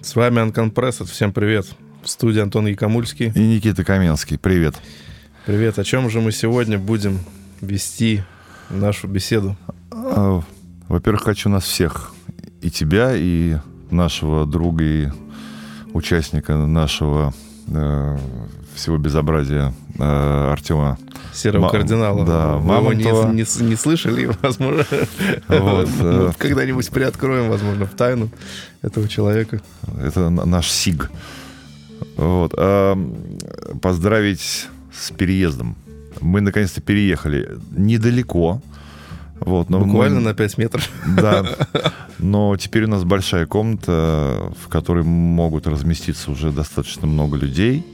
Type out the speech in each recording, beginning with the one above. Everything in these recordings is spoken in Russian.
С вами Анкомпрессор. Всем привет. В студии Антон Якомульский. И Никита Каменский. Привет. Привет. О чем же мы сегодня будем вести нашу беседу? А, во-первых, хочу нас всех, и тебя, и нашего друга, и участника нашего э, всего безобразия э, Артема Серого Ма- кардинала. Да, его не, не, не слышали, возможно, вот, э, когда-нибудь приоткроем, возможно, в тайну этого человека. Это наш СИГ. Вот. А, поздравить с переездом. Мы наконец-то переехали недалеко. Вот, но Буквально мы... на 5 метров. Да. Но теперь у нас большая комната, в которой могут разместиться уже достаточно много людей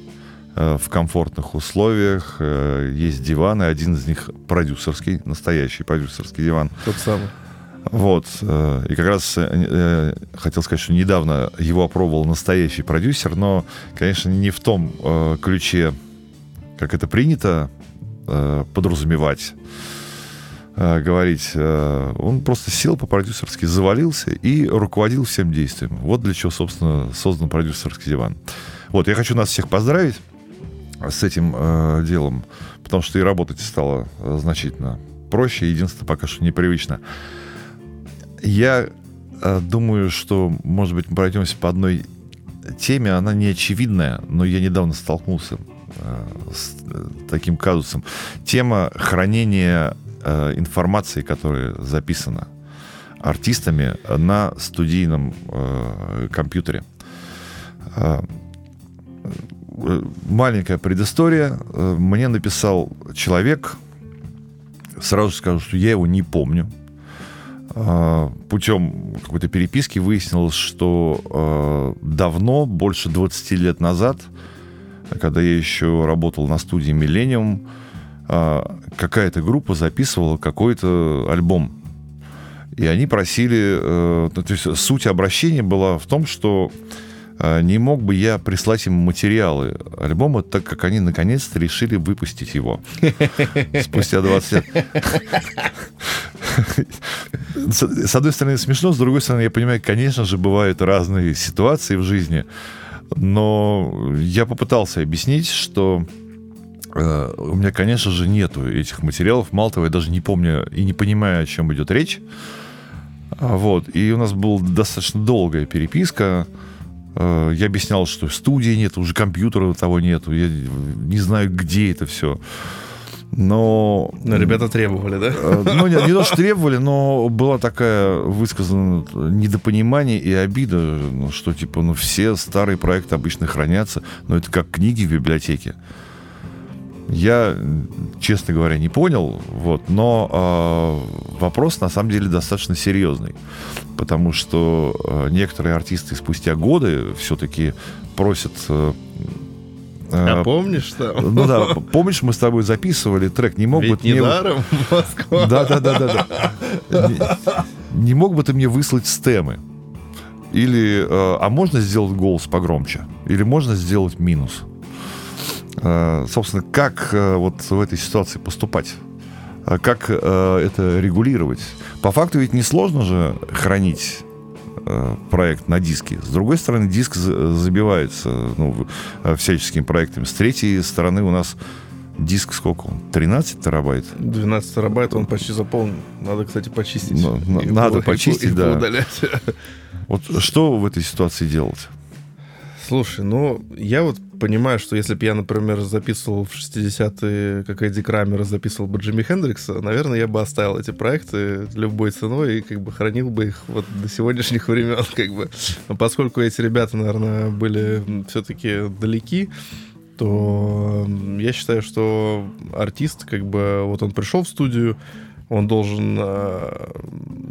э, в комфортных условиях. Э, есть диваны, один из них продюсерский, настоящий продюсерский диван. Тот самый. Вот. Э, и как раз хотел сказать, что недавно его опробовал настоящий продюсер, но, конечно, не в том ключе, как это принято подразумевать говорить. Э, он просто сел по-продюсерски, завалился и руководил всем действием. Вот для чего, собственно, создан продюсерский диван. Вот, я хочу нас всех поздравить с этим э, делом, потому что и работать стало э, значительно проще. Единственное, пока что непривычно. Я э, думаю, что, может быть, мы пройдемся по одной теме. Она не очевидная, но я недавно столкнулся э, с э, таким казусом. Тема хранения э, информации, которая записана артистами на студийном э, компьютере. Э, маленькая предыстория. Э, мне написал человек, сразу скажу, что я его не помню. Э, путем какой-то переписки выяснилось, что э, давно, больше 20 лет назад, когда я еще работал на студии «Миллениум», какая-то группа записывала какой-то альбом. И они просили... Э, то есть суть обращения была в том, что э, не мог бы я прислать им материалы альбома, так как они наконец-то решили выпустить его. Спустя 20 лет. С одной стороны, смешно, с другой стороны, я понимаю, конечно же, бывают разные ситуации в жизни, но я попытался объяснить, что у меня, конечно же, нету этих материалов. Мало того, я даже не помню и не понимаю, о чем идет речь. А, вот. И у нас была достаточно долгая переписка. Э, я объяснял, что студии нет, уже компьютера того нету. Я не знаю, где это все. Но... Но ребята требовали, да? Э, ну, не, не то, что требовали, но была такая высказана недопонимание и обида, ну, что, типа, ну, все старые проекты обычно хранятся, но это как книги в библиотеке. Я, честно говоря, не понял, вот, но э, вопрос на самом деле достаточно серьезный, потому что э, некоторые артисты спустя годы все-таки просят э, а помнишь что? Ну да, помнишь, мы с тобой записывали трек, не мог Ведь бы ты мне... Москва. Да, да, да, да. Не, не мог бы ты мне выслать стемы? Или, а можно сделать голос погромче? Или можно сделать минус? Э, собственно, как э, вот в этой ситуации поступать? Э, как это регулировать? По факту ведь несложно же хранить проект на диске. С другой стороны, диск забивается ну, всяческими проектами. С третьей стороны у нас диск сколько он? 13 терабайт? 12 терабайт, он почти заполнен. Надо, кстати, почистить. Ну, надо почистить, и, да. Удалять. Вот что в этой ситуации делать? Слушай, ну, я вот понимаю, что если бы я, например, записывал в 60-е, как Эдди Крамер записывал бы Джимми Хендрикса, наверное, я бы оставил эти проекты любой ценой и как бы хранил бы их вот до сегодняшних времен, как бы. Но поскольку эти ребята, наверное, были все-таки далеки, то я считаю, что артист, как бы, вот он пришел в студию, он должен э,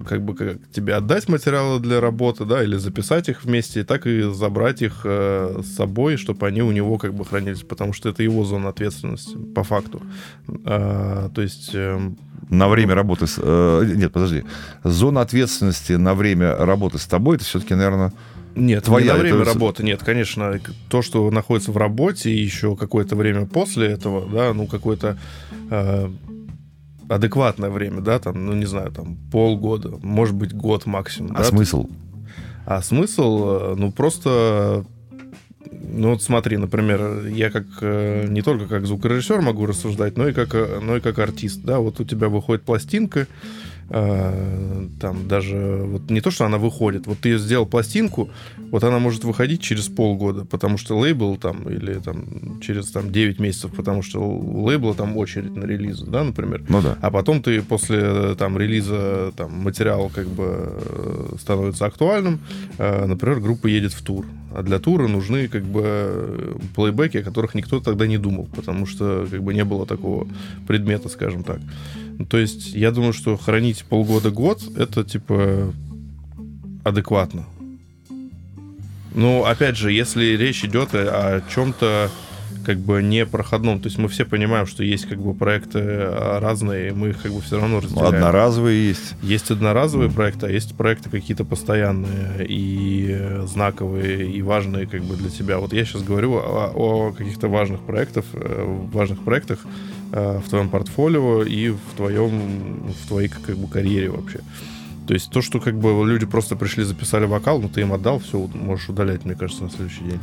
как бы как тебе отдать материалы для работы, да, или записать их вместе, так и забрать их э, с собой, чтобы они у него как бы хранились, потому что это его зона ответственности по факту. А, то есть э, на время работы с... Э, нет, подожди. Зона ответственности на время работы с тобой, это все-таки, наверное... Нет, твоя, не на время это... работы, нет, конечно, то, что находится в работе, и еще какое-то время после этого, да, ну, какой-то э, адекватное время, да, там, ну, не знаю, там, полгода, может быть, год максимум. А да, смысл? А смысл, э, ну, просто ну вот смотри, например, я как э, не только как звукорежиссер могу рассуждать, но и как, э, но и как артист. Да, вот у тебя выходит пластинка, э, там даже вот не то, что она выходит, вот ты сделал пластинку, вот она может выходить через полгода, потому что лейбл там, или там через там 9 месяцев, потому что у лейбла там очередь на релизы, да, например. Ну да. А потом ты после там релиза там материал как бы становится актуальным, например, группа едет в тур. А для тура нужны как бы плейбеки, о которых никто тогда не думал, потому что как бы не было такого предмета, скажем так. Ну, то есть я думаю, что хранить полгода-год это типа адекватно. Ну, опять же, если речь идет о чем-то как бы не проходном. То есть мы все понимаем, что есть как бы проекты а, разные, мы их как бы все равно разделяем. Одноразовые есть. Есть одноразовые mm. проекты, а есть проекты какие-то постоянные и знаковые, и важные как бы для тебя. Вот я сейчас говорю о, о каких-то важных проектах, э, важных проектах э, в твоем портфолио и в твоем, в твоей как бы карьере вообще. То есть то, что как бы люди просто пришли, записали вокал, ну ты им отдал, все, можешь удалять, мне кажется, на следующий день.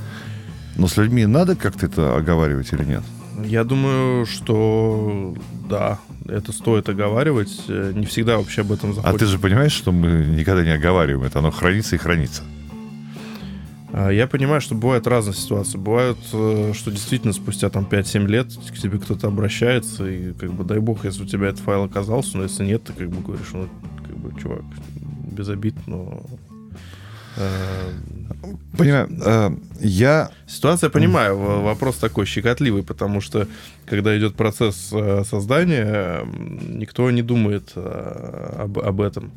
Но с людьми надо как-то это оговаривать или нет? Я думаю, что да, это стоит оговаривать. Не всегда вообще об этом заходит. А ты же понимаешь, что мы никогда не оговариваем это, оно хранится и хранится. А, я понимаю, что бывают разные ситуации. Бывают, э, что действительно спустя там 5-7 лет к тебе кто-то обращается, и как бы дай бог, если у тебя этот файл оказался, но если нет, ты как бы говоришь, ну, как бы, чувак, без обид, но Э, понимаю. Э, я... Ситуация, понимаю, вопрос такой щекотливый, потому что, когда идет процесс создания, никто не думает об, об этом.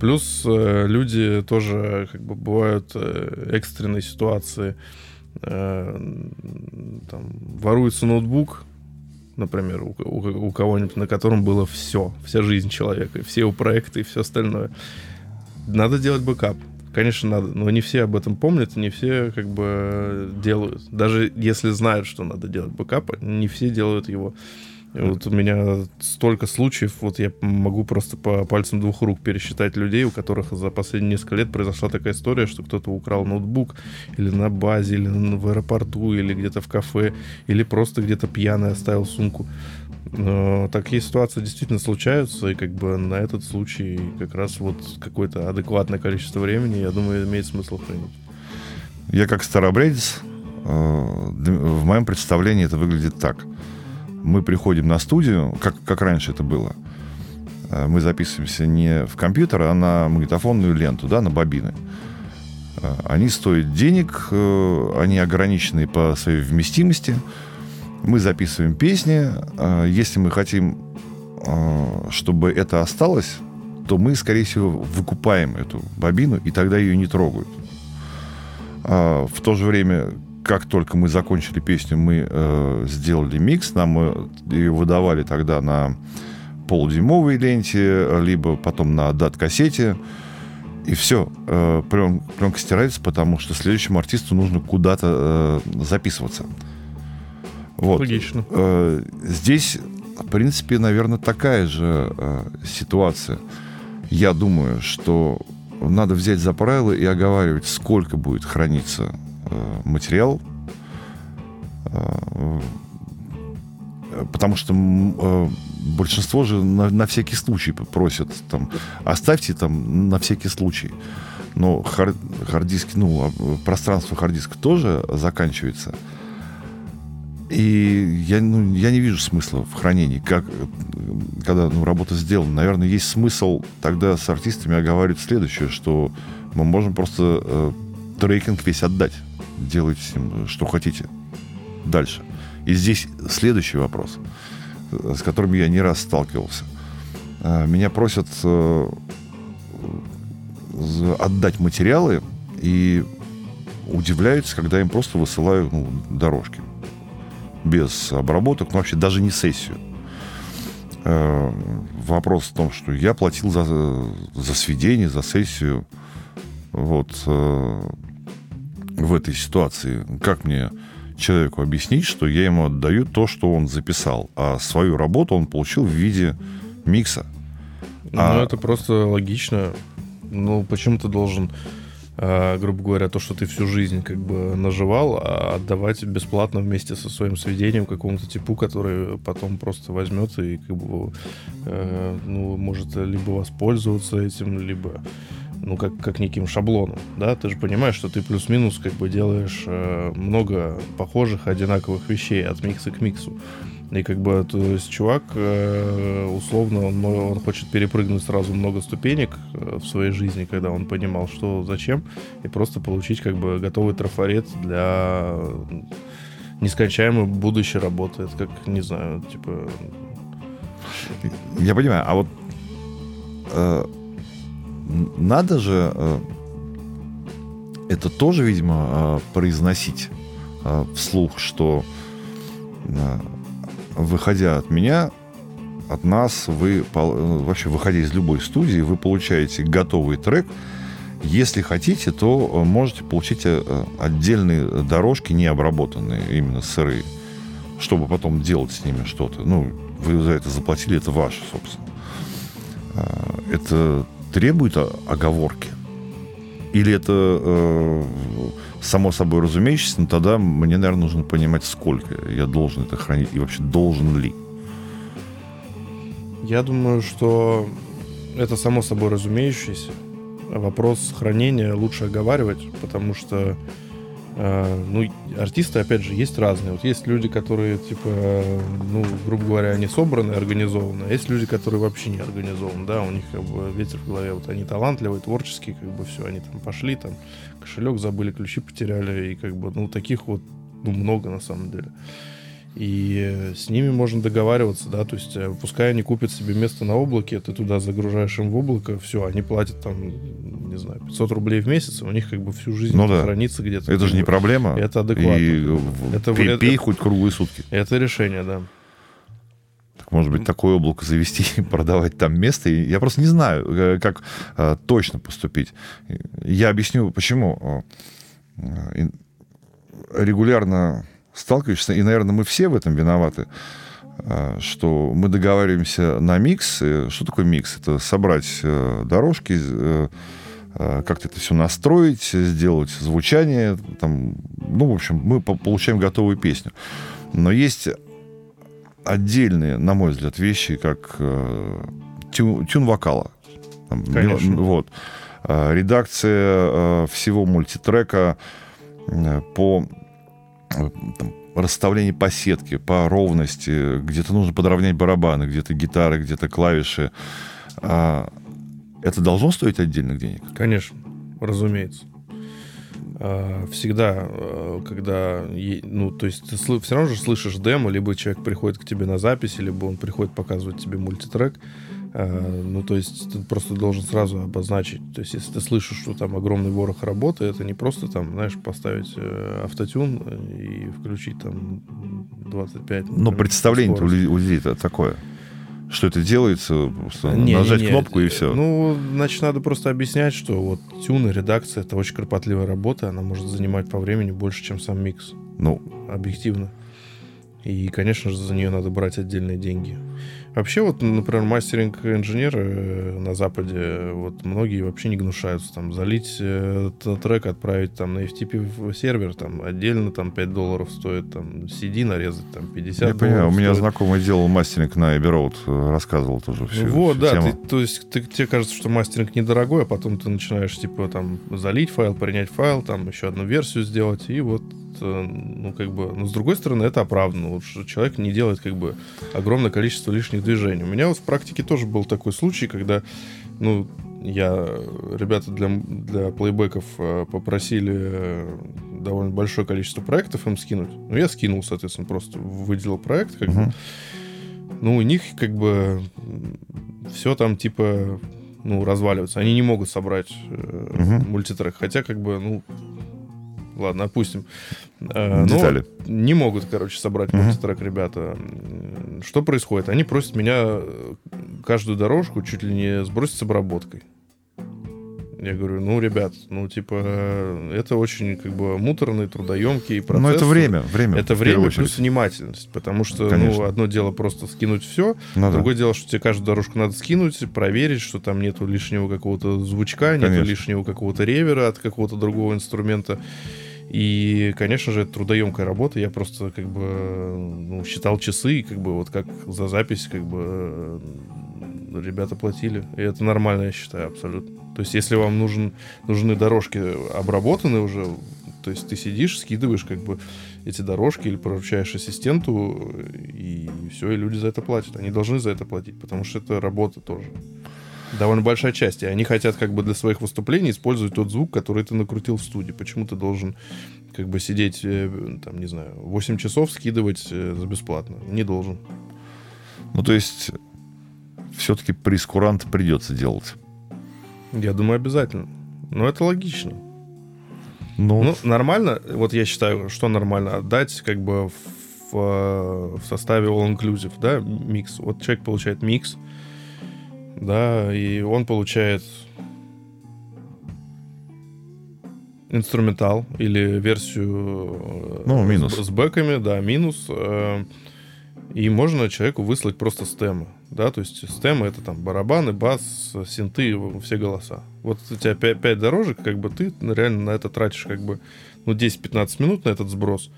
Плюс люди тоже, как бы, бывают экстренные ситуации. Там, воруется ноутбук, например, у, у, у кого-нибудь, на котором было все, вся жизнь человека, все его проекты и все остальное. Надо делать бэкап. Конечно, надо, но не все об этом помнят, не все как бы делают. Даже если знают, что надо делать бэкап, не все делают его. И вот у меня столько случаев, вот я могу просто по пальцам двух рук пересчитать людей, у которых за последние несколько лет произошла такая история, что кто-то украл ноутбук или на базе, или в аэропорту, или где-то в кафе, или просто где-то пьяный оставил сумку. Но такие ситуации действительно случаются, и как бы на этот случай как раз вот какое-то адекватное количество времени, я думаю, имеет смысл хранить. Я как старобредец, э, в моем представлении это выглядит так. Мы приходим на студию, как, как раньше это было. Э, мы записываемся не в компьютер, а на магнитофонную ленту, да, на бобины. Э, они стоят денег, они ограничены по своей вместимости – мы записываем песни. Если мы хотим, чтобы это осталось, то мы, скорее всего, выкупаем эту бобину, и тогда ее не трогают. В то же время, как только мы закончили песню, мы э, сделали микс, нам ее выдавали тогда на полудюймовой ленте, либо потом на дат-кассете. И все, э, пленка стирается, потому что следующему артисту нужно куда-то э, записываться. Вот. Логично. Э, здесь, в принципе, наверное, такая же э, ситуация. Я думаю, что надо взять за правило и оговаривать, сколько будет храниться э, материал, потому что большинство же на, на всякий случай просят, там, оставьте там на всякий случай. Но хар, хард-диски, ну, а, пространство хард-диска тоже заканчивается. И я, ну, я не вижу смысла в хранении. Как, когда ну, работа сделана, наверное, есть смысл тогда с артистами оговаривать следующее, что мы можем просто э, трекинг весь отдать. Делайте с ним что хотите. Дальше. И здесь следующий вопрос, э, с которым я не раз сталкивался. Э, меня просят э, отдать материалы и удивляются, когда им просто высылаю ну, дорожки без обработок, ну, вообще даже не сессию. Вопрос в том, что я платил за, за сведение, за сессию. Вот в этой ситуации. Как мне человеку объяснить, что я ему отдаю то, что он записал, а свою работу он получил в виде микса? Ну, а... это просто логично. Ну, почему ты должен а, грубо говоря, то, что ты всю жизнь как бы наживал, а отдавать бесплатно вместе со своим сведением какому-то типу, который потом просто возьмет и как бы, э, ну, может либо воспользоваться этим, либо ну, как, как неким шаблоном, да, ты же понимаешь, что ты плюс-минус как бы делаешь э, много похожих, одинаковых вещей от микса к миксу. И как бы, то есть чувак, э, условно, он, он хочет перепрыгнуть сразу много ступенек э, в своей жизни, когда он понимал, что зачем, и просто получить как бы готовый трафарет для нескончаемой будущей работы. Это как, не знаю, типа... Я понимаю, а вот э, надо же э, это тоже, видимо, э, произносить э, вслух, что выходя от меня, от нас, вы вообще выходя из любой студии, вы получаете готовый трек. Если хотите, то можете получить отдельные дорожки, не обработанные, именно сырые, чтобы потом делать с ними что-то. Ну, вы за это заплатили, это ваше, собственно. Это требует оговорки? Или это э, само собой разумеющееся, но тогда мне, наверное, нужно понимать, сколько я должен это хранить и вообще должен ли. Я думаю, что это само собой разумеющееся. Вопрос хранения лучше оговаривать, потому что ну, артисты, опять же, есть разные. Вот есть люди, которые, типа, ну, грубо говоря, они собраны, организованы, а есть люди, которые вообще не организованы, да, у них как бы ветер в голове, вот они талантливые, творческие, как бы все, они там пошли, там, кошелек забыли, ключи потеряли, и как бы, ну, таких вот, ну, много на самом деле. И с ними можно договариваться, да, то есть э, пускай они купят себе место на облаке, ты туда загружаешь им в облако, все, они платят там, не знаю, 500 рублей в месяц, у них как бы всю жизнь ну, да. хранится где-то. Это же не проблема. Это адекватно. И это, пей, это, пей хоть круглые сутки. Это решение, да. Так, может быть, такое облако завести и продавать там место. Я просто не знаю, э, как а, точно поступить. Я объясню, почему. Регулярно сталкиваешься, и, наверное, мы все в этом виноваты, а, что мы договариваемся на микс. Что такое микс? Это собрать э, дорожки, э, а, как-то это все настроить, сделать звучание. Там, ну, в общем, мы получаем готовую песню. Но есть отдельные, на мой взгляд, вещи, как э, тюн, тюн вокала. Там, Конечно. Вот. А, редакция всего мультитрека по там, расставление по сетке, по ровности, где-то нужно подровнять барабаны, где-то гитары, где-то клавиши. А это должно стоить отдельных денег? Конечно, разумеется. А, всегда, а, когда, ну, то есть ты все равно же слышишь демо, либо человек приходит к тебе на запись, либо он приходит показывать тебе мультитрек, Э, ну, то есть ты просто должен сразу обозначить. То есть если ты слышишь, что там огромный ворох работы, это не просто там, знаешь, поставить э, автотюн и включить там 25. Но представление у людей такое что это делается, просто не, нажать не, не. кнопку и все. Ну, значит, надо просто объяснять, что вот тюн и редакция это очень кропотливая работа, она может занимать по времени больше, чем сам микс. Ну, объективно. И, конечно же, за нее надо брать отдельные деньги. Вообще, вот, например, мастеринг-инженеры э, на Западе, вот многие вообще не гнушаются там залить э, трек, отправить там на FTP в сервер, там отдельно там 5 долларов стоит, там CD нарезать там 50 Я понимаю, у меня знакомый делал мастеринг на Abbey Road, э, рассказывал тоже все. Вот, всю да, ты, то есть ты, тебе кажется, что мастеринг недорогой, а потом ты начинаешь типа там залить файл, принять файл, там еще одну версию сделать, и вот ну, как бы, но с другой стороны, это оправданно. Вот, человек не делает, как бы, огромное количество лишних движений. У меня вот в практике тоже был такой случай, когда, ну, я, ребята для, для плейбеков э, попросили э, довольно большое количество проектов им скинуть. Ну, я скинул, соответственно, просто выделил проект, как uh-huh. бы. Ну, у них, как бы, все там, типа, ну, разваливается. Они не могут собрать э, uh-huh. мультитрек. Хотя, как бы, ну, ладно, опустим. Э, Детали. Но не могут, короче, собрать мультитрек ребята. Что происходит? Они просят меня каждую дорожку чуть ли не сбросить с обработкой. Я говорю, ну, ребят, ну, типа, это очень, как бы, муторный, трудоемкий процесс. Но это время, время. Это время плюс внимательность, потому что, ну, Конечно. ну, одно дело просто скинуть все, ну, другое да. дело, что тебе каждую дорожку надо скинуть, проверить, что там нету лишнего какого-то звучка, Конечно. нету лишнего какого-то ревера от какого-то другого инструмента. И, конечно же, это трудоемкая работа. Я просто как бы ну, считал часы, как бы вот как за запись, как бы ребята платили. И это нормально, я считаю, абсолютно. То есть, если вам нужен, нужны дорожки обработанные уже, то есть ты сидишь, скидываешь как бы эти дорожки или поручаешь ассистенту, и все, и люди за это платят. Они должны за это платить, потому что это работа тоже довольно большая часть. И они хотят как бы для своих выступлений использовать тот звук, который ты накрутил в студии. Почему ты должен как бы сидеть, э, там, не знаю, 8 часов скидывать э, за бесплатно? Не должен. Ну, то есть, все-таки прескурант придется делать. Я думаю, обязательно. Но это логично. Ну, ну нормально, вот я считаю, что нормально, отдать как бы в, в составе all-inclusive, да, микс. Вот человек получает микс, да, и он получает инструментал или версию э, ну, минус. С, с бэками, да, минус. Э, и можно человеку выслать просто стемы, да, то есть стемы это там барабаны, бас, синты, все голоса. Вот у тебя 5, 5 дорожек, как бы ты реально на это тратишь как бы ну 10-15 минут на этот сброс.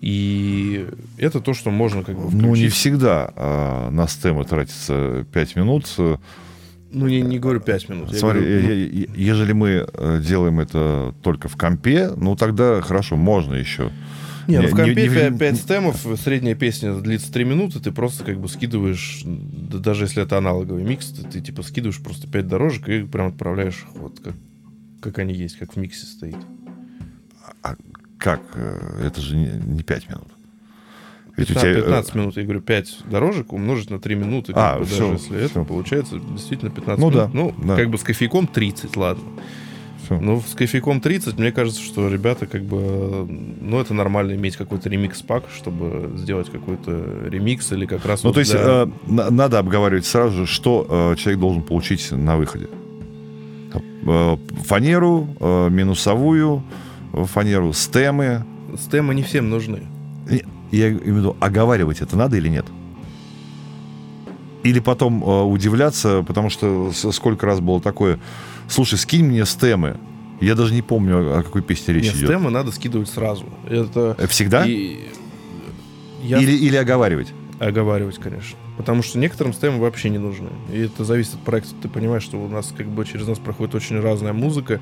И это то, что можно как бы включить. Ну, не всегда а, на стемы тратится 5 минут. Ну, не, не говорю 5 минут. Смотри, говорю, ну... ежели мы э, делаем это только в компе, ну, тогда хорошо, можно еще. Не, ну в компе не, 5, 5 стемов, средняя песня длится 3 минуты, ты просто как бы скидываешь, даже если это аналоговый микс, ты, ты типа скидываешь просто 5 дорожек и прям отправляешь вот как, как они есть, как в миксе стоит. А как? Э, это же не, не 5 минут. Ведь 15, у тебя... 15 э, минут, я говорю, 5 дорожек умножить на 3 минуты. А, все, даже если все. это получается действительно 15 ну, минут. Да, ну, да. как бы с кофейком 30, ладно. Все. Ну, с кофейком 30, мне кажется, что ребята как бы... Ну, это нормально иметь какой-то ремикс-пак, чтобы сделать какой-то ремикс или как раз... Ну, вот то есть для... э, надо обговаривать сразу же, что э, человек должен получить на выходе. Э, фанеру, э, минусовую, фанеру, стемы. Стемы не всем нужны. Я имею в виду, оговаривать это надо или нет? Или потом э, удивляться, потому что сколько раз было такое, слушай, скинь мне стемы. Я даже не помню, о какой песне речь Нет, идет. стемы надо скидывать сразу. Это... Э, всегда? И... Я... Или, или оговаривать? Оговаривать, конечно. Потому что некоторым стемы вообще не нужны. И это зависит от проекта. Ты понимаешь, что у нас как бы через нас проходит очень разная музыка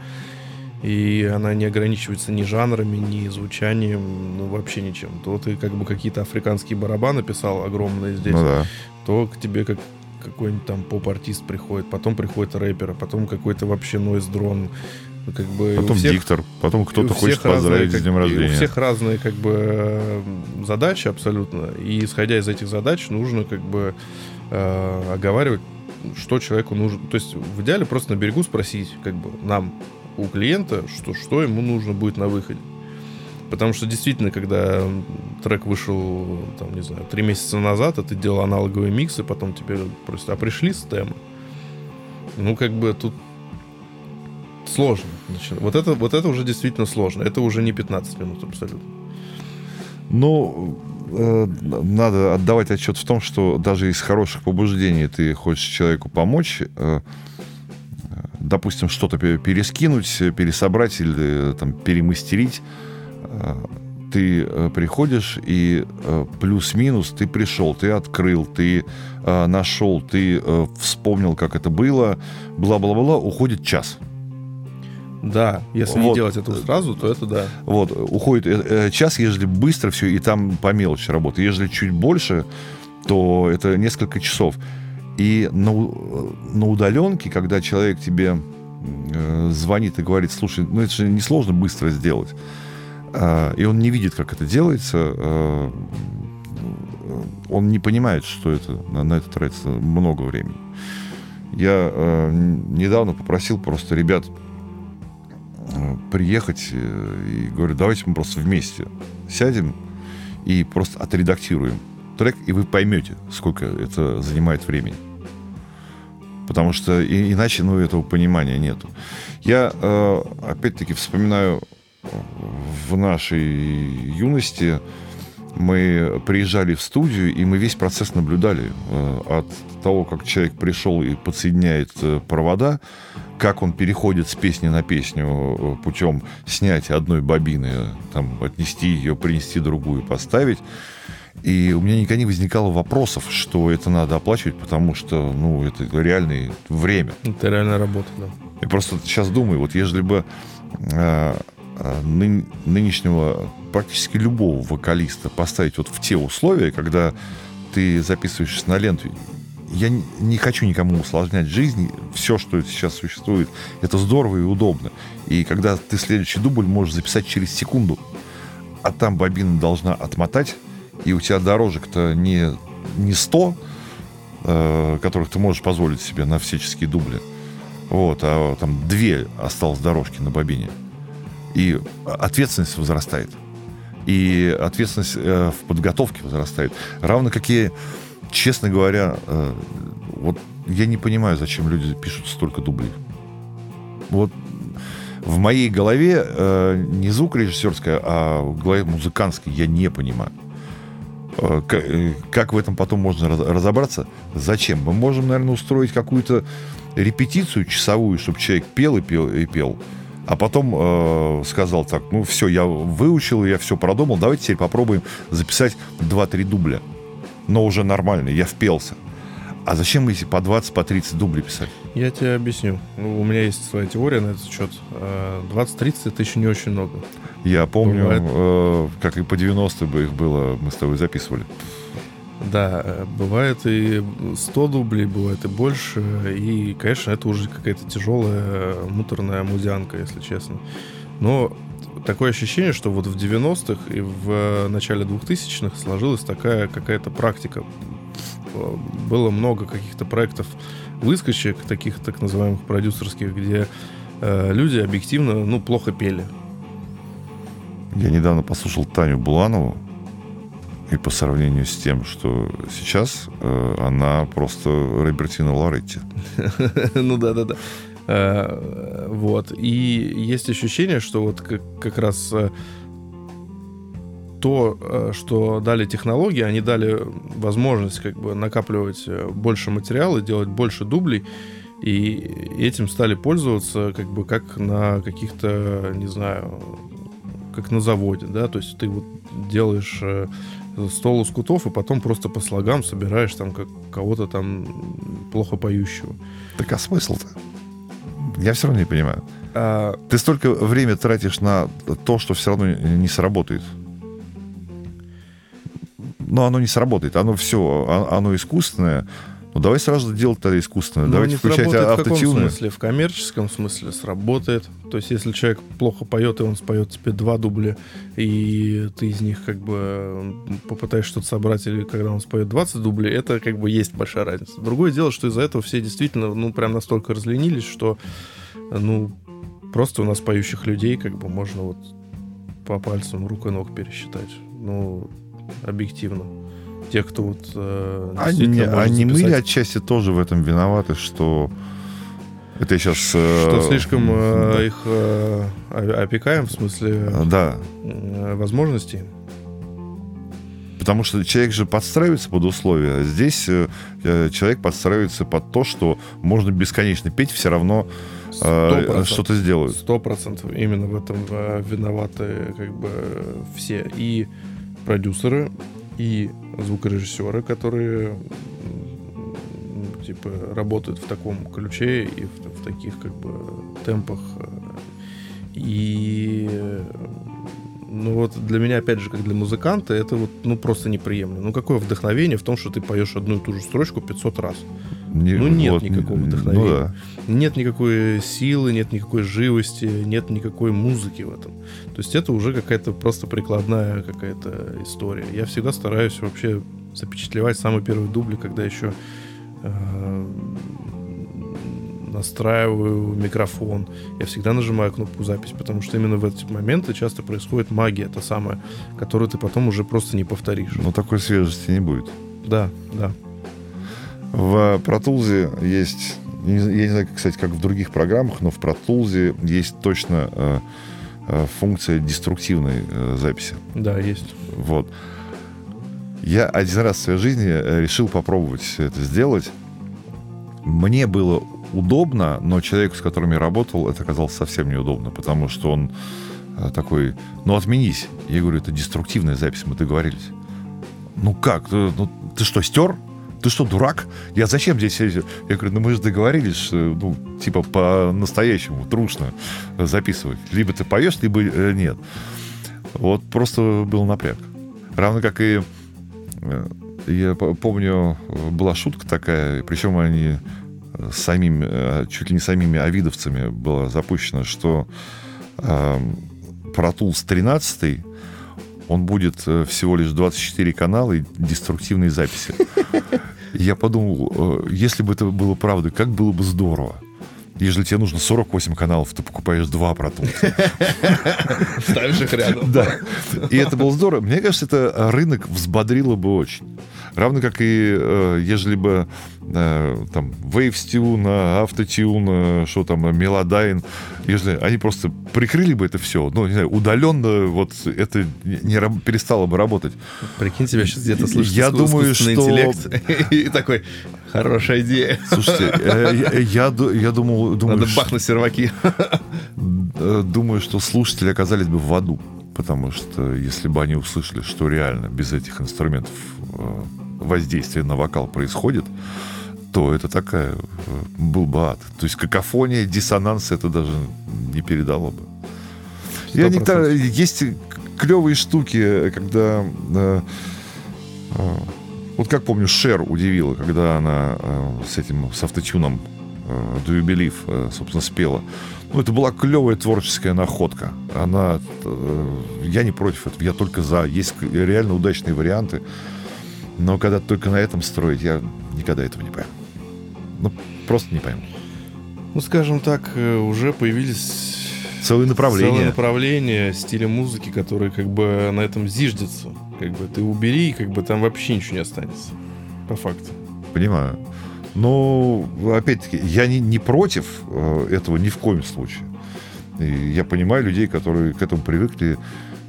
и она не ограничивается ни жанрами, ни звучанием, ну вообще ничем. То ты как бы какие-то африканские барабаны писал огромные здесь, ну, да. то к тебе как какой-нибудь там поп-артист приходит, потом приходит рэпер, потом какой-то вообще нойз-дрон, ну, как бы потом всех, диктор, потом кто-то хочет поздравить разные, с днем рождения. У всех разные как бы задачи абсолютно, и исходя из этих задач нужно как бы э, оговаривать, что человеку нужно. То есть в идеале просто на берегу спросить, как бы нам, у клиента, что, что ему нужно будет на выходе. Потому что действительно, когда трек вышел, там, не знаю, три месяца назад, а ты делал аналоговые миксы, потом тебе просто, а пришли с темы. Ну, как бы тут сложно. Значит, вот это, вот это уже действительно сложно. Это уже не 15 минут абсолютно. Ну, э, надо отдавать отчет в том, что даже из хороших побуждений ты хочешь человеку помочь, э, допустим, что-то перескинуть, пересобрать или там перемастерить, э, ты э, приходишь и э, плюс-минус ты пришел, ты открыл, ты нашел, ты вспомнил, как это было, бла-бла-бла, уходит час. Да, если вот. не делать этого сразу, то это да. Вот, уходит час, если быстро все, и там по мелочи работает. Если чуть больше, то это несколько часов. И на, на удаленке, когда человек тебе э, звонит и говорит, слушай, ну это же несложно быстро сделать, э, и он не видит, как это делается, э, он не понимает, что это, на, это тратится много времени. Я э, недавно попросил просто ребят э, приехать э, и говорю, давайте мы просто вместе сядем и просто отредактируем трек, и вы поймете, сколько это занимает времени. Потому что и, иначе, ну, этого понимания нету. Я, э, опять-таки, вспоминаю в нашей юности мы приезжали в студию, и мы весь процесс наблюдали. Э, от того, как человек пришел и подсоединяет э, провода, как он переходит с песни на песню э, путем снятия одной бобины, там, отнести ее, принести другую, поставить. И у меня никогда не возникало вопросов, что это надо оплачивать, потому что, ну, это реальное время. Это реальная работа, да. Я просто сейчас думаю, вот если бы э, ны, нынешнего практически любого вокалиста поставить вот в те условия, когда ты записываешься на ленту, я не хочу никому усложнять жизнь. Все, что сейчас существует, это здорово и удобно. И когда ты следующий дубль можешь записать через секунду, а там бобина должна отмотать, и у тебя дорожек-то не, не 100, э, которых ты можешь позволить себе на всяческие дубли, вот, а там две осталось дорожки на бобине. И ответственность возрастает. И ответственность э, в подготовке возрастает. Равно какие честно говоря, э, вот я не понимаю, зачем люди пишут столько дублей. Вот в моей голове э, не звук режиссерская, а в голове музыкантской я не понимаю. Э, как в этом потом можно разобраться? Зачем? Мы можем, наверное, устроить какую-то репетицию часовую, чтобы человек пел и пел и пел, а потом э, сказал так, ну все, я выучил, я все продумал, давайте теперь попробуем записать 2-3 дубля но уже нормально, я впелся. А зачем эти по 20, по 30 дублей писать? Я тебе объясню. Ну, у меня есть своя теория на этот счет. 20-30 это еще не очень много. Я помню, бывает... э, как и по 90 бы их было, мы с тобой записывали. Да, э, бывает и 100 дублей, бывает и больше. И, конечно, это уже какая-то тяжелая муторная музянка, если честно. Но такое ощущение, что вот в 90-х и в начале 2000-х сложилась такая какая-то практика. Было много каких-то проектов выскочек, таких так называемых продюсерских, где э, люди объективно, ну, плохо пели. Я недавно послушал Таню Буланову, и по сравнению с тем, что сейчас, э, она просто Робертина Лоретти. Ну да-да-да. Э, вот. И есть ощущение, что вот как, как раз э, то, э, что дали технологии, они дали возможность как бы накапливать больше материала, делать больше дублей, и этим стали пользоваться как бы как на каких-то, не знаю, как на заводе, да, то есть ты вот делаешь стол лоскутов и потом просто по слогам собираешь там как кого-то там плохо поющего. Так а смысл-то? Я все равно не понимаю. А... Ты столько времени тратишь на то, что все равно не сработает. Но оно не сработает. Оно все, оно искусственное. Ну, давай сразу делать тогда искусственное. Но Давайте включать автотюны. В каком смысле? В коммерческом смысле сработает. То есть, если человек плохо поет, и он споет тебе два дубля, и ты из них как бы попытаешься что-то собрать, или когда он споет 20 дублей, это как бы есть большая разница. Другое дело, что из-за этого все действительно, ну, прям настолько разленились, что, ну, просто у нас поющих людей как бы можно вот по пальцам рук и ног пересчитать. Ну, объективно те, кто вот... Э, они, они мы ли отчасти тоже в этом виноваты, что... Это я сейчас... Э, что слишком э, да. их э, опекаем, в смысле... Да. Э, возможностей? Потому что человек же подстраивается под условия. Здесь э, э человек подстраивается под то, что можно бесконечно петь, все равно э, что-то сделают. Сто процентов. Именно в этом э, виноваты как бы все. И продюсеры, и звукорежиссеры, которые типа работают в таком ключе и в, в таких как бы темпах. И ну вот для меня, опять же, как для музыканта, это вот ну просто неприемлемо. Ну какое вдохновение в том, что ты поешь одну и ту же строчку 500 раз? Не, ну нет вот, никакого вдохновения. Ну, да. Нет никакой силы, нет никакой живости, нет никакой музыки в этом. То есть это уже какая-то просто прикладная какая-то история. Я всегда стараюсь вообще запечатлевать самый первый дубль, когда еще э, настраиваю микрофон. Я всегда нажимаю кнопку запись, потому что именно в эти моменты часто происходит магия, та самая, которую ты потом уже просто не повторишь. Но такой свежести не будет. Да, да. В Pro Tools есть я не знаю, кстати, как в других программах, но в Pro Tools есть точно э, э, функция деструктивной э, записи. Да, есть. Вот. Я один раз в своей жизни э, решил попробовать это сделать. Мне было удобно, но человеку, с которым я работал, это оказалось совсем неудобно, потому что он э, такой, ну отменись. Я говорю, это деструктивная запись, мы договорились. Ну как? Ты, ну, ты что, стер? Ты что, дурак? Я зачем здесь? Я говорю, ну мы же договорились, что, ну, типа по-настоящему, трушно записывать. Либо ты поешь, либо э, нет. Вот просто был напряг. Равно как и Э, я помню, была шутка такая, причем они э, самими, э, чуть ли не самими авидовцами была запущена, что э, Pro Tools 13 он будет всего лишь 24 канала и деструктивные записи. Я подумал, если бы это было правдой, как было бы здорово. Если тебе нужно 48 каналов, ты покупаешь два Tools. Ставишь их рядом. Да. И это было здорово. Мне кажется, это рынок взбодрило бы очень. Равно как и э, ежели бы э, там Waves Auto-Tune, что там, Melodyne, если они просто прикрыли бы это все, ну, не знаю, удаленно вот это не перестало бы работать. Прикинь, тебя сейчас где-то слышит Я думаю, что... интеллект и такой, хорошая идея. Слушайте, э, я, я думал... Думаю, Надо бахнуть серваки. Думаю, что слушатели оказались бы в аду. Потому что если бы они услышали, что реально без этих инструментов воздействие на вокал происходит, то это такая э, был бы ад. То есть какофония, диссонанс это даже не передало бы. Я не, есть клевые штуки, когда э, э, вот как помню, Шер удивила, когда она э, с этим, с автотюном э, Do You Believe, э, собственно, спела. Ну, это была клевая творческая находка. Она, э, я не против этого, я только за. Есть реально удачные варианты. Но когда только на этом строить, я никогда этого не пойму. Ну, просто не пойму. Ну, скажем так, э, уже появились целые направления. Целые направления стиля музыки, которые как бы на этом зиждятся. Как бы ты убери, как бы там вообще ничего не останется. По факту. Понимаю. Но, опять-таки, я не, не против э, этого ни в коем случае. И я понимаю людей, которые к этому привыкли,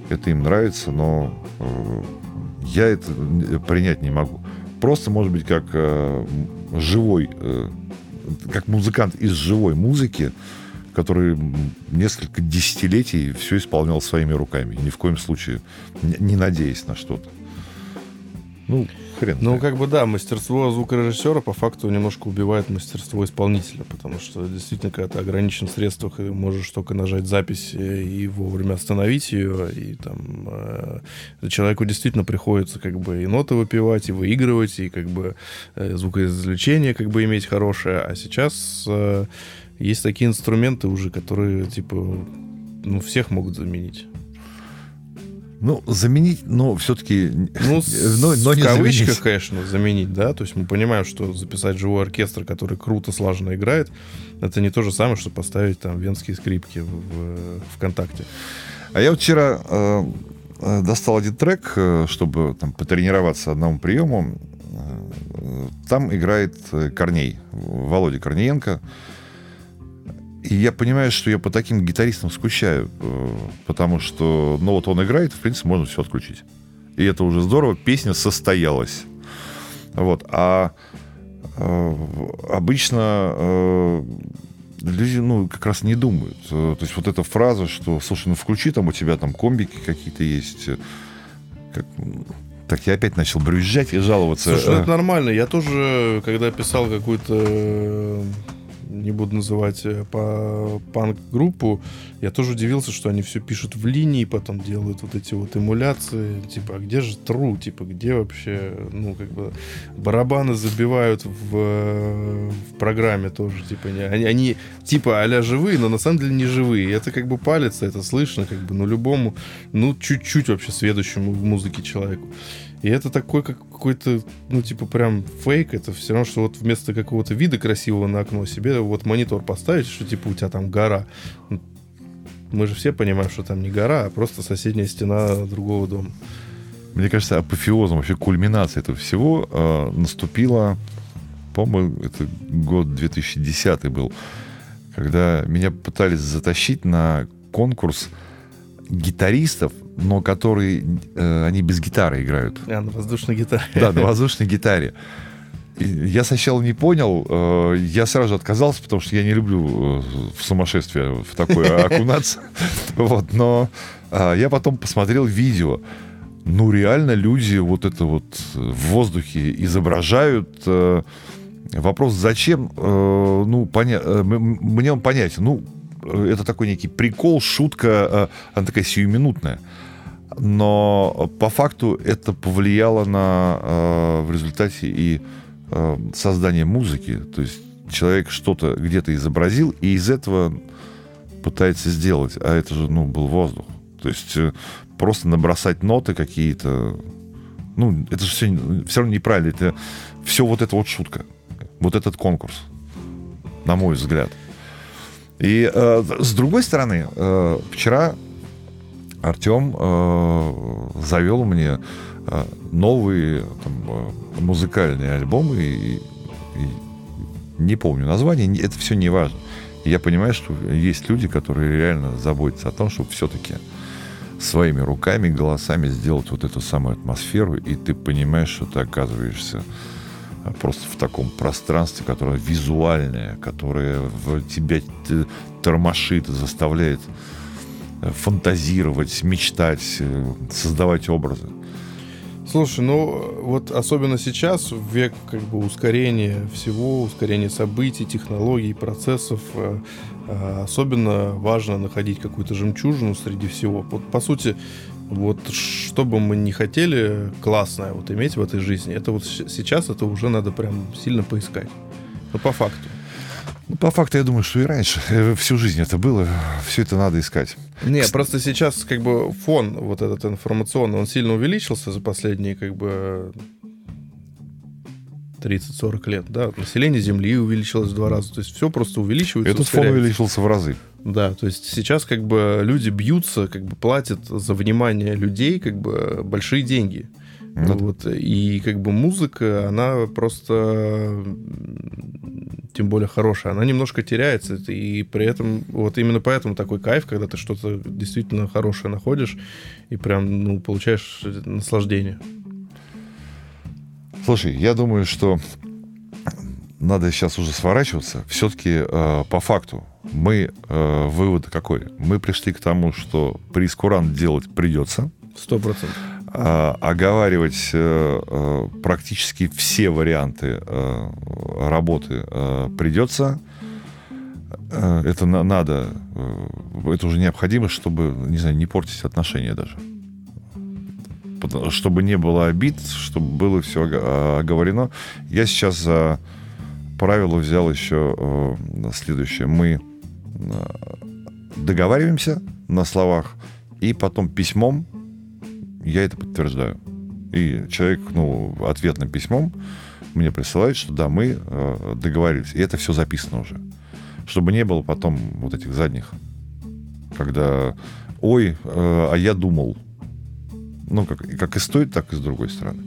это им нравится, но э, я это принять не могу. Просто, может быть, как э, живой, как музыкант из живой музыки, который несколько десятилетий все исполнял своими руками, ни в коем случае не, надеясь на что-то. Ну, хрен. Ну, как бы да, мастерство звукорежиссера по факту немножко убивает мастерство исполнителя, потому что действительно, когда ты ограничен в средствах и можешь только нажать запись и вовремя остановить ее, и там э, человеку действительно приходится как бы и ноты выпивать, и выигрывать, и как бы э, звукоизвлечение как бы иметь хорошее. А сейчас э, есть такие инструменты уже, которые типа ну, всех могут заменить. Ну, заменить, но все-таки... Ну, но, но в кавычках, заменить. конечно, заменить, да. То есть мы понимаем, что записать живой оркестр, который круто, слаженно играет, это не то же самое, что поставить там венские скрипки в, в ВКонтакте. А я вчера э, э достал один трек, э, чтобы там потренироваться одному приему. Э, там играет Корней, Володя Корниенко. И я понимаю, что я по таким гитаристам скучаю, э, потому что, ну вот он играет, в принципе, можно все отключить. И это уже здорово, песня состоялась. Вот, а э, обычно э, люди, ну, как раз не думают. То есть вот эта фраза, что, слушай, ну включи, там у тебя там комбики какие-то есть. Как, так я опять начал брюзжать и жаловаться. Слушай, ну это нормально. Я тоже, когда писал какую-то не буду называть э, по панк-группу, я тоже удивился, что они все пишут в линии, потом делают вот эти вот эмуляции, типа, а где же true, типа, где вообще, ну, как бы, барабаны забивают в, в программе тоже, типа, не, они, они типа а живые, но на самом деле не живые, это как бы палится, это слышно, как бы, ну, любому, ну, чуть-чуть вообще сведущему в музыке человеку. И это такой как какой-то, ну, типа, прям фейк. Это все равно, что вот вместо какого-то вида красивого на окно себе вот монитор поставить, что, типа, у тебя там гора. Мы же все понимаем, что там не гора, а просто соседняя стена другого дома. Мне кажется, апофеозом, вообще кульминацией этого всего э, наступила по-моему, это год 2010 был, когда меня пытались затащить на конкурс гитаристов, но которые, э, они без гитары играют. А, на воздушной гитаре. Да, на воздушной гитаре. Я сначала не понял, э, я сразу отказался, потому что я не люблю э, в сумасшествие в такое окунаться. Вот, но э, я потом посмотрел видео. Ну, реально люди вот это вот в воздухе изображают. Э, Вопрос, зачем, ну, поня... мне он понятен. Ну, это такой некий прикол, шутка, э, она такая сиюминутная. Но по факту это повлияло на э, в результате и э, создание музыки. То есть человек что-то где-то изобразил, и из этого пытается сделать. А это же, ну, был воздух. То есть просто набросать ноты какие-то, ну, это же все, все равно неправильно. Это все вот это вот шутка. Вот этот конкурс, на мой взгляд. И э, с другой стороны, э, вчера Артем э, завел мне э, новые там, э, музыкальные альбомы, и, и не помню название, это все не важно. Я понимаю, что есть люди, которые реально заботятся о том, чтобы все-таки своими руками, голосами сделать вот эту самую атмосферу, и ты понимаешь, что ты оказываешься просто в таком пространстве, которое визуальное, которое в тебя тормошит, заставляет э, фантазировать, мечтать, э, создавать образы. Слушай, ну вот особенно сейчас, в век как бы ускорения всего, ускорения событий, технологий, процессов, э, особенно важно находить какую-то жемчужину среди всего. Вот по сути, вот что бы мы ни хотели классное вот иметь в этой жизни, это вот сейчас это уже надо прям сильно поискать. Ну, по факту. Ну, по факту, я думаю, что и раньше, э, всю жизнь это было, все это надо искать. Не, просто сейчас как бы фон вот этот информационный, он сильно увеличился за последние как бы 30-40 лет, да, население Земли увеличилось в два раза, то есть все просто увеличивается. Этот фон ускоряется. увеличился в разы. Да, то есть сейчас как бы люди бьются, как бы платят за внимание людей как бы большие деньги. Ну, Вот, и как бы музыка, она просто, тем более хорошая, она немножко теряется. И при этом, вот именно поэтому такой кайф, когда ты что-то действительно хорошее находишь и прям, ну, получаешь наслаждение. Слушай, я думаю, что надо сейчас уже сворачиваться. Все-таки по факту мы э, вывод какой? Мы пришли к тому, что прескурант делать придется. Сто процентов. а, оговаривать э, э, практически все варианты э, работы э, придется. Э, Это на- надо, э, это уже необходимо, чтобы, не знаю, не портить отношения даже. Чтобы не было обид, чтобы было все оговорено. Я сейчас за правило взял еще следующее. Мы договариваемся на словах, и потом письмом я это подтверждаю. И человек, ну, ответным письмом мне присылает, что да, мы э, договорились. И это все записано уже. Чтобы не было потом вот этих задних, когда, ой, э, а я думал. Ну, как, как и с той, так и с другой стороны.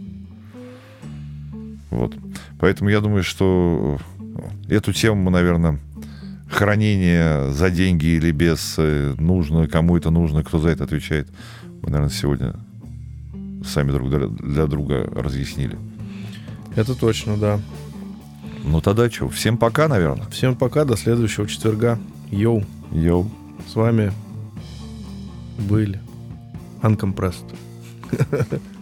Вот. Поэтому я думаю, что эту тему, наверное, хранение за деньги или без э, нужно, кому это нужно, кто за это отвечает, мы, наверное, сегодня сами друг для, для друга разъяснили. Это точно, да. Ну тогда что, всем пока, наверное. Всем пока, до следующего четверга. Йоу, Йоу. с вами были Uncompressed.